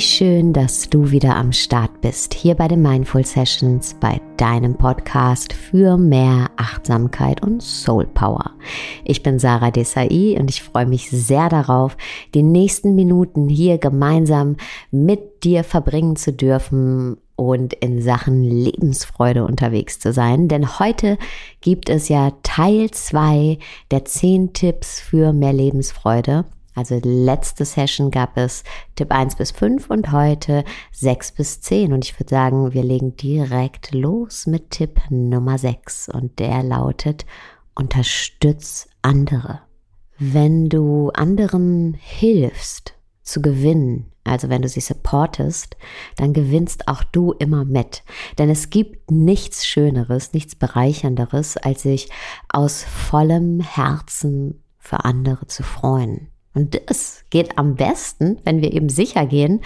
Wie schön, dass du wieder am Start bist, hier bei den Mindful Sessions, bei deinem Podcast für mehr Achtsamkeit und Soul Power. Ich bin Sarah Desai und ich freue mich sehr darauf, die nächsten Minuten hier gemeinsam mit dir verbringen zu dürfen und in Sachen Lebensfreude unterwegs zu sein. Denn heute gibt es ja Teil 2 der 10 Tipps für mehr Lebensfreude. Also letzte Session gab es Tipp 1 bis 5 und heute 6 bis 10. Und ich würde sagen, wir legen direkt los mit Tipp Nummer 6. Und der lautet, unterstütz andere. Wenn du anderen hilfst zu gewinnen, also wenn du sie supportest, dann gewinnst auch du immer mit. Denn es gibt nichts Schöneres, nichts Bereichernderes, als sich aus vollem Herzen für andere zu freuen. Und das geht am besten, wenn wir eben sicher gehen,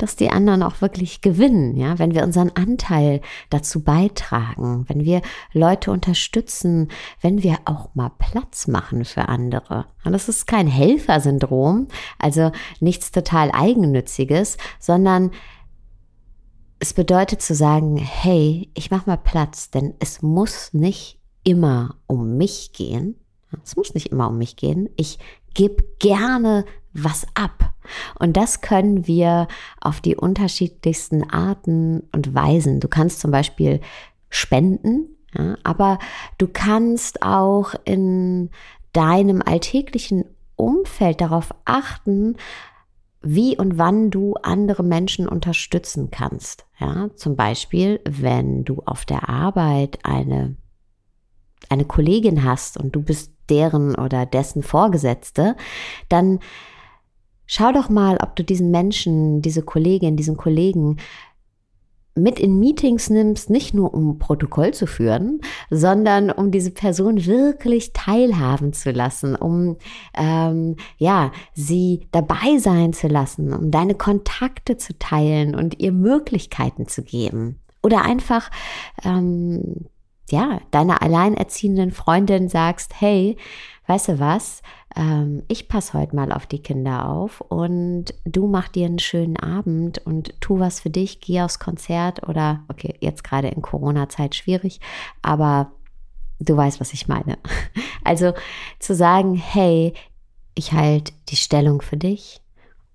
dass die anderen auch wirklich gewinnen, ja, wenn wir unseren Anteil dazu beitragen, wenn wir Leute unterstützen, wenn wir auch mal Platz machen für andere. Und das ist kein Helfersyndrom, also nichts total eigennütziges, sondern es bedeutet zu sagen, hey, ich mach mal Platz, denn es muss nicht immer um mich gehen. Es muss nicht immer um mich gehen. Ich gib gerne was ab. Und das können wir auf die unterschiedlichsten Arten und Weisen. Du kannst zum Beispiel spenden, ja, aber du kannst auch in deinem alltäglichen Umfeld darauf achten, wie und wann du andere Menschen unterstützen kannst. Ja, zum Beispiel, wenn du auf der Arbeit eine, eine Kollegin hast und du bist deren oder dessen Vorgesetzte, dann schau doch mal, ob du diesen Menschen, diese Kollegin, diesen Kollegen mit in Meetings nimmst, nicht nur um Protokoll zu führen, sondern um diese Person wirklich teilhaben zu lassen, um ähm, ja sie dabei sein zu lassen, um deine Kontakte zu teilen und ihr Möglichkeiten zu geben. Oder einfach ähm, ja, deiner alleinerziehenden Freundin sagst, hey, weißt du was, ähm, ich passe heute mal auf die Kinder auf und du mach dir einen schönen Abend und tu was für dich, geh aufs Konzert oder, okay, jetzt gerade in Corona-Zeit schwierig, aber du weißt, was ich meine. Also zu sagen, hey, ich halte die Stellung für dich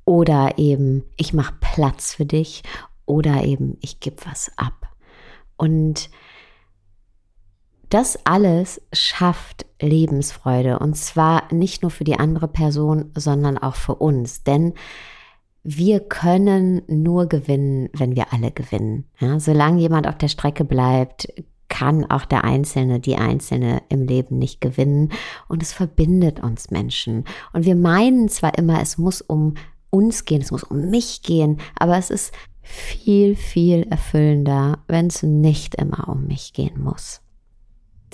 oder eben ich mache Platz für dich oder eben ich gebe was ab. Und das alles schafft Lebensfreude und zwar nicht nur für die andere Person, sondern auch für uns, denn wir können nur gewinnen, wenn wir alle gewinnen. Ja, solange jemand auf der Strecke bleibt, kann auch der Einzelne, die Einzelne im Leben nicht gewinnen und es verbindet uns Menschen. Und wir meinen zwar immer, es muss um uns gehen, es muss um mich gehen, aber es ist viel, viel erfüllender, wenn es nicht immer um mich gehen muss.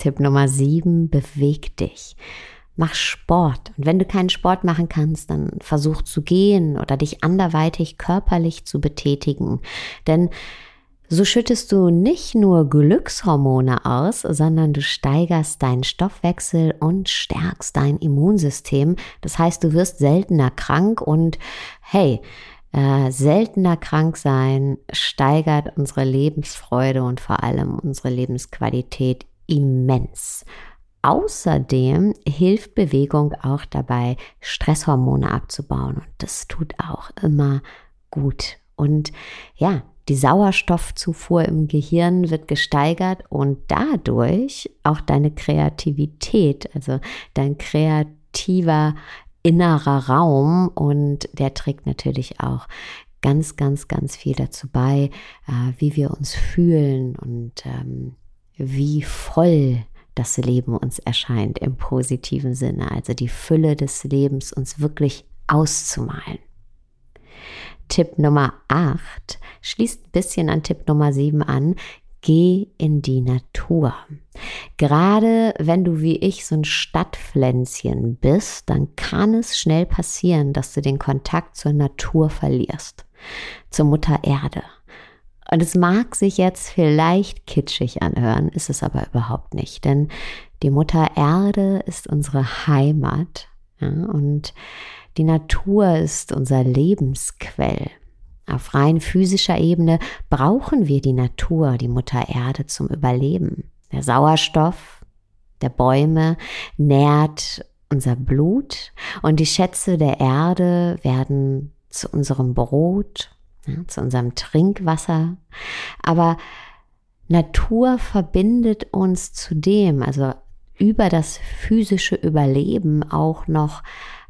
Tipp Nummer 7, beweg dich. Mach Sport. Und wenn du keinen Sport machen kannst, dann versuch zu gehen oder dich anderweitig körperlich zu betätigen. Denn so schüttest du nicht nur Glückshormone aus, sondern du steigerst deinen Stoffwechsel und stärkst dein Immunsystem. Das heißt, du wirst seltener krank und hey, äh, seltener krank sein steigert unsere Lebensfreude und vor allem unsere Lebensqualität immens. Außerdem hilft Bewegung auch dabei, Stresshormone abzubauen. Und das tut auch immer gut. Und ja, die Sauerstoffzufuhr im Gehirn wird gesteigert und dadurch auch deine Kreativität, also dein kreativer innerer Raum und der trägt natürlich auch ganz, ganz, ganz viel dazu bei, äh, wie wir uns fühlen und ähm, wie voll das Leben uns erscheint im positiven Sinne, also die Fülle des Lebens uns wirklich auszumalen. Tipp Nummer 8 schließt ein bisschen an Tipp Nummer 7 an. Geh in die Natur. Gerade wenn du wie ich so ein Stadtpflänzchen bist, dann kann es schnell passieren, dass du den Kontakt zur Natur verlierst, zur Mutter Erde. Und es mag sich jetzt vielleicht kitschig anhören, ist es aber überhaupt nicht, denn die Mutter Erde ist unsere Heimat ja, und die Natur ist unser Lebensquell. Auf rein physischer Ebene brauchen wir die Natur, die Mutter Erde zum Überleben. Der Sauerstoff der Bäume nährt unser Blut und die Schätze der Erde werden zu unserem Brot, ja, zu unserem Trinkwasser. Aber Natur verbindet uns zudem, also über das physische Überleben auch noch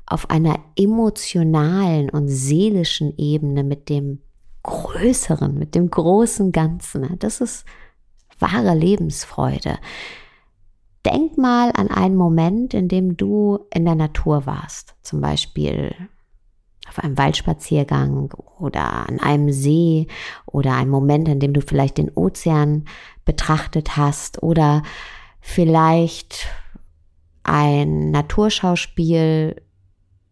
auf einer emotionalen und seelischen Ebene mit dem Größeren, mit dem großen Ganzen. Das ist wahre Lebensfreude. Denk mal an einen Moment, in dem du in der Natur warst, zum Beispiel auf einem Waldspaziergang oder an einem See oder einen Moment, in dem du vielleicht den Ozean betrachtet hast oder vielleicht ein Naturschauspiel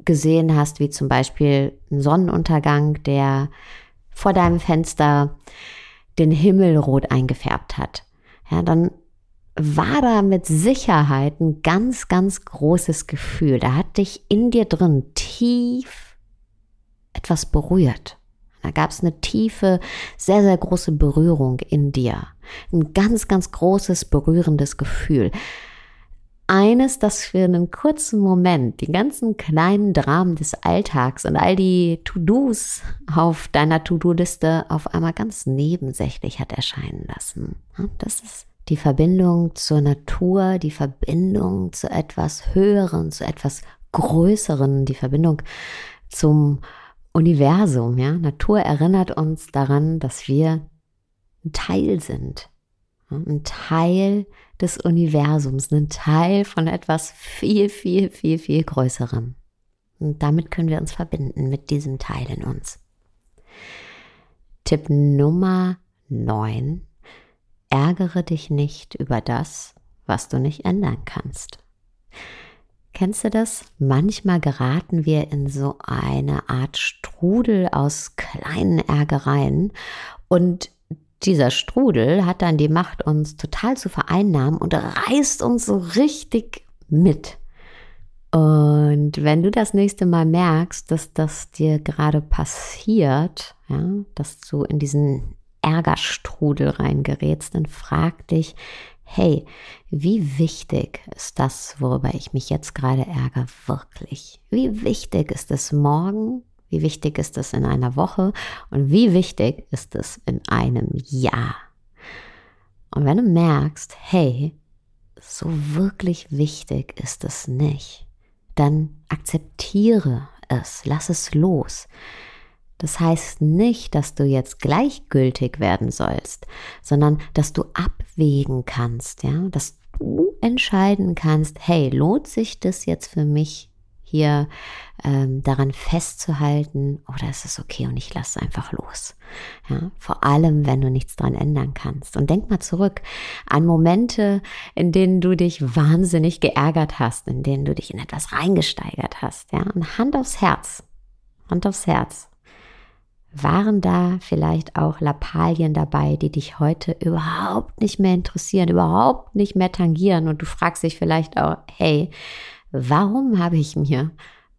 gesehen hast, wie zum Beispiel ein Sonnenuntergang, der vor deinem Fenster den Himmel rot eingefärbt hat. Ja, dann war da mit Sicherheit ein ganz, ganz großes Gefühl. Da hat dich in dir drin tief etwas berührt. Da gab es eine tiefe, sehr, sehr große Berührung in dir. Ein ganz, ganz großes, berührendes Gefühl. Eines, das für einen kurzen Moment die ganzen kleinen Dramen des Alltags und all die To-Dos auf deiner To-Do-Liste auf einmal ganz nebensächlich hat erscheinen lassen. Das ist die Verbindung zur Natur, die Verbindung zu etwas Höheren, zu etwas Größeren, die Verbindung zum Universum. Ja? Natur erinnert uns daran, dass wir ein Teil sind. Ein Teil des Universums, ein Teil von etwas viel, viel, viel, viel Größerem. Und damit können wir uns verbinden mit diesem Teil in uns. Tipp Nummer 9 ärgere dich nicht über das, was du nicht ändern kannst. Kennst du das? Manchmal geraten wir in so eine Art Strudel aus kleinen Ärgereien und dieser Strudel hat dann die Macht, uns total zu vereinnahmen und reißt uns so richtig mit. Und wenn du das nächste Mal merkst, dass das dir gerade passiert, ja, dass du in diesen Ärgerstrudel reingerätst, dann frag dich, hey, wie wichtig ist das, worüber ich mich jetzt gerade ärgere, wirklich? Wie wichtig ist es morgen? Wie wichtig ist es in einer Woche? Und wie wichtig ist es in einem Jahr? Und wenn du merkst, hey, so wirklich wichtig ist es nicht, dann akzeptiere es, lass es los. Das heißt nicht, dass du jetzt gleichgültig werden sollst, sondern dass du abwägen kannst, ja, dass du entscheiden kannst, hey, lohnt sich das jetzt für mich hier ähm, daran festzuhalten oder ist es okay und ich lasse einfach los. Ja, vor allem, wenn du nichts dran ändern kannst. Und denk mal zurück an Momente, in denen du dich wahnsinnig geärgert hast, in denen du dich in etwas reingesteigert hast. Ja, und Hand aufs Herz. Hand aufs Herz. Waren da vielleicht auch Lappalien dabei, die dich heute überhaupt nicht mehr interessieren, überhaupt nicht mehr tangieren und du fragst dich vielleicht auch, hey, warum habe ich mir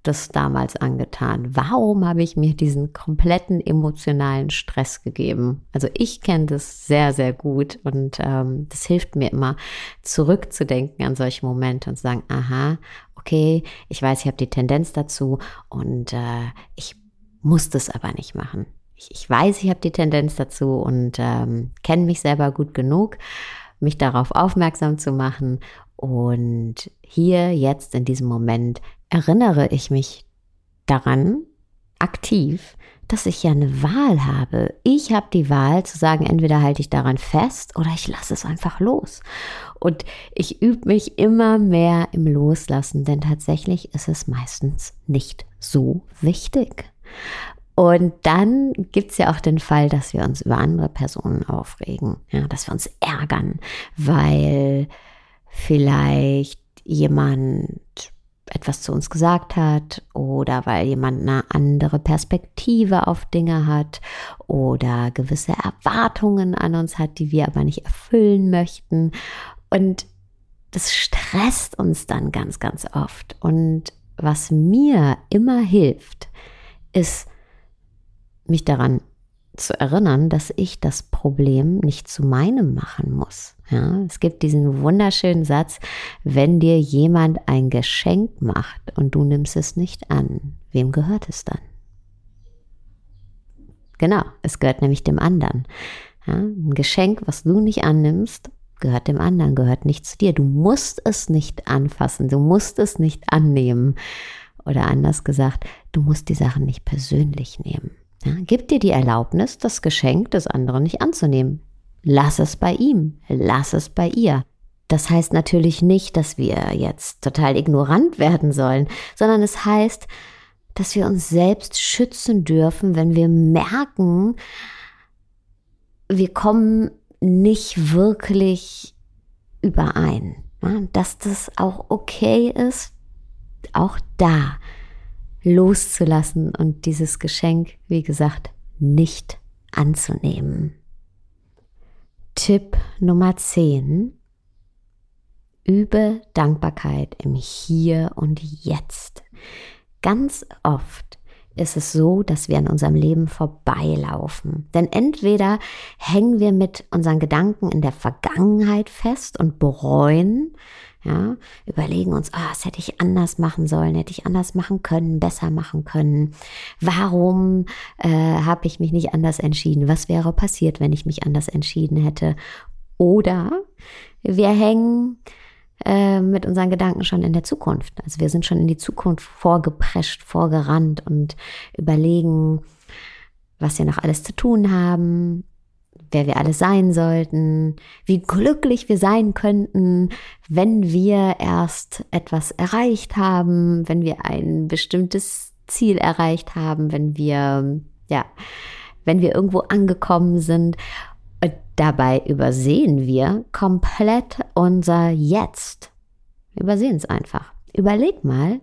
das damals angetan? Warum habe ich mir diesen kompletten emotionalen Stress gegeben? Also ich kenne das sehr, sehr gut und ähm, das hilft mir immer, zurückzudenken an solche Momente und zu sagen, aha, okay, ich weiß, ich habe die Tendenz dazu und äh, ich muss das aber nicht machen. Ich, ich weiß, ich habe die Tendenz dazu und ähm, kenne mich selber gut genug, mich darauf aufmerksam zu machen. Und hier, jetzt, in diesem Moment, erinnere ich mich daran, aktiv, dass ich ja eine Wahl habe. Ich habe die Wahl zu sagen, entweder halte ich daran fest oder ich lasse es einfach los. Und ich übe mich immer mehr im Loslassen, denn tatsächlich ist es meistens nicht so wichtig. Und dann gibt es ja auch den Fall, dass wir uns über andere Personen aufregen, ja, dass wir uns ärgern, weil vielleicht jemand etwas zu uns gesagt hat oder weil jemand eine andere Perspektive auf Dinge hat oder gewisse Erwartungen an uns hat, die wir aber nicht erfüllen möchten. Und das stresst uns dann ganz, ganz oft. Und was mir immer hilft, ist, mich daran zu erinnern, dass ich das Problem nicht zu meinem machen muss. Ja, es gibt diesen wunderschönen Satz, wenn dir jemand ein Geschenk macht und du nimmst es nicht an, wem gehört es dann? Genau, es gehört nämlich dem anderen. Ja, ein Geschenk, was du nicht annimmst, gehört dem anderen, gehört nicht zu dir. Du musst es nicht anfassen, du musst es nicht annehmen. Oder anders gesagt, du musst die Sachen nicht persönlich nehmen. Ja, gib dir die Erlaubnis, das Geschenk des anderen nicht anzunehmen. Lass es bei ihm, lass es bei ihr. Das heißt natürlich nicht, dass wir jetzt total ignorant werden sollen, sondern es heißt, dass wir uns selbst schützen dürfen, wenn wir merken, wir kommen nicht wirklich überein. Dass das auch okay ist, auch da loszulassen und dieses Geschenk, wie gesagt, nicht anzunehmen. Tipp Nummer 10. Übe Dankbarkeit im Hier und Jetzt. Ganz oft ist es so, dass wir an unserem Leben vorbeilaufen. Denn entweder hängen wir mit unseren Gedanken in der Vergangenheit fest und bereuen, ja, überlegen uns, ah, das hätte ich anders machen sollen, hätte ich anders machen können, besser machen können. Warum äh, habe ich mich nicht anders entschieden? Was wäre passiert, wenn ich mich anders entschieden hätte? Oder wir hängen äh, mit unseren Gedanken schon in der Zukunft. Also wir sind schon in die Zukunft vorgeprescht, vorgerannt und überlegen, was wir noch alles zu tun haben, wer wir alle sein sollten, wie glücklich wir sein könnten, wenn wir erst etwas erreicht haben, wenn wir ein bestimmtes Ziel erreicht haben, wenn wir, ja, wenn wir irgendwo angekommen sind. Und dabei übersehen wir komplett unser Jetzt. Übersehen es einfach. Überleg mal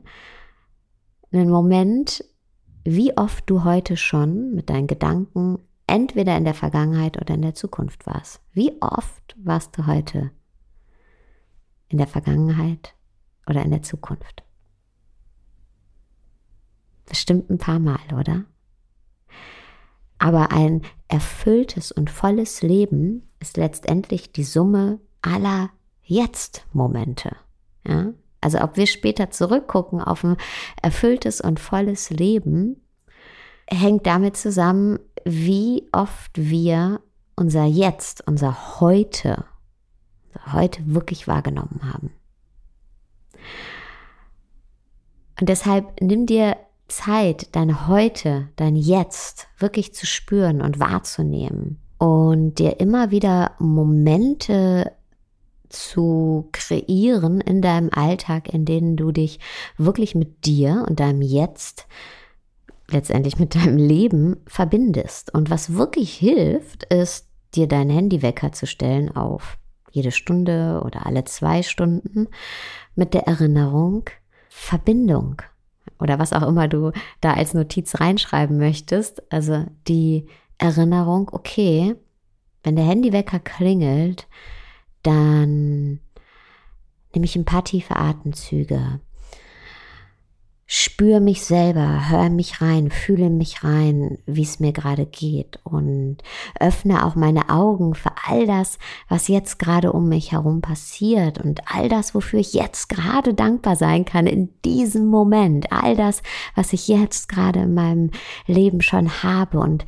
einen Moment, wie oft du heute schon mit deinen Gedanken entweder in der Vergangenheit oder in der Zukunft warst. Wie oft warst du heute in der Vergangenheit oder in der Zukunft? Bestimmt ein paar Mal, oder? Aber ein erfülltes und volles Leben ist letztendlich die Summe aller Jetzt-Momente. Ja? Also ob wir später zurückgucken auf ein erfülltes und volles Leben, hängt damit zusammen, wie oft wir unser Jetzt, unser Heute, unser Heute wirklich wahrgenommen haben. Und deshalb nimm dir Zeit, dein Heute, dein Jetzt wirklich zu spüren und wahrzunehmen und dir immer wieder Momente zu kreieren in deinem Alltag, in denen du dich wirklich mit dir und deinem Jetzt letztendlich mit deinem Leben verbindest. Und was wirklich hilft, ist, dir deinen Handywecker zu stellen auf jede Stunde oder alle zwei Stunden mit der Erinnerung Verbindung oder was auch immer du da als Notiz reinschreiben möchtest. Also die Erinnerung, okay, wenn der Handywecker klingelt, dann nehme ich ein paar tiefe Atemzüge spüre mich selber, höre mich rein, fühle mich rein, wie es mir gerade geht und öffne auch meine Augen für all das, was jetzt gerade um mich herum passiert und all das, wofür ich jetzt gerade dankbar sein kann in diesem Moment, all das, was ich jetzt gerade in meinem Leben schon habe und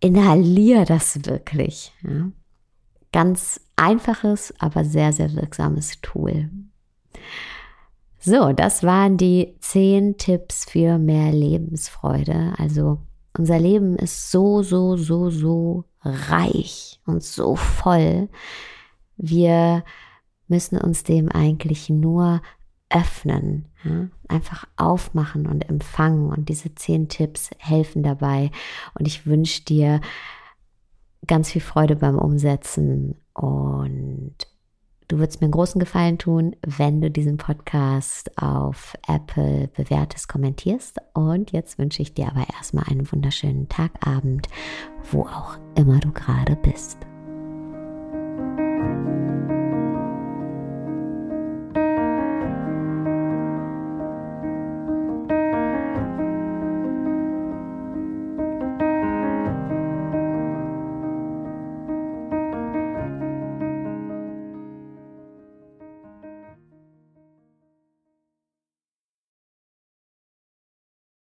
inhaliere das wirklich. Ja. Ganz einfaches, aber sehr, sehr wirksames Tool. So, das waren die zehn Tipps für mehr Lebensfreude. Also unser Leben ist so, so, so, so reich und so voll. Wir müssen uns dem eigentlich nur öffnen, ja? einfach aufmachen und empfangen. Und diese zehn Tipps helfen dabei. Und ich wünsche dir ganz viel Freude beim Umsetzen und Du würdest mir einen großen Gefallen tun, wenn du diesen Podcast auf Apple bewertest, kommentierst. Und jetzt wünsche ich dir aber erstmal einen wunderschönen Tagabend, wo auch immer du gerade bist.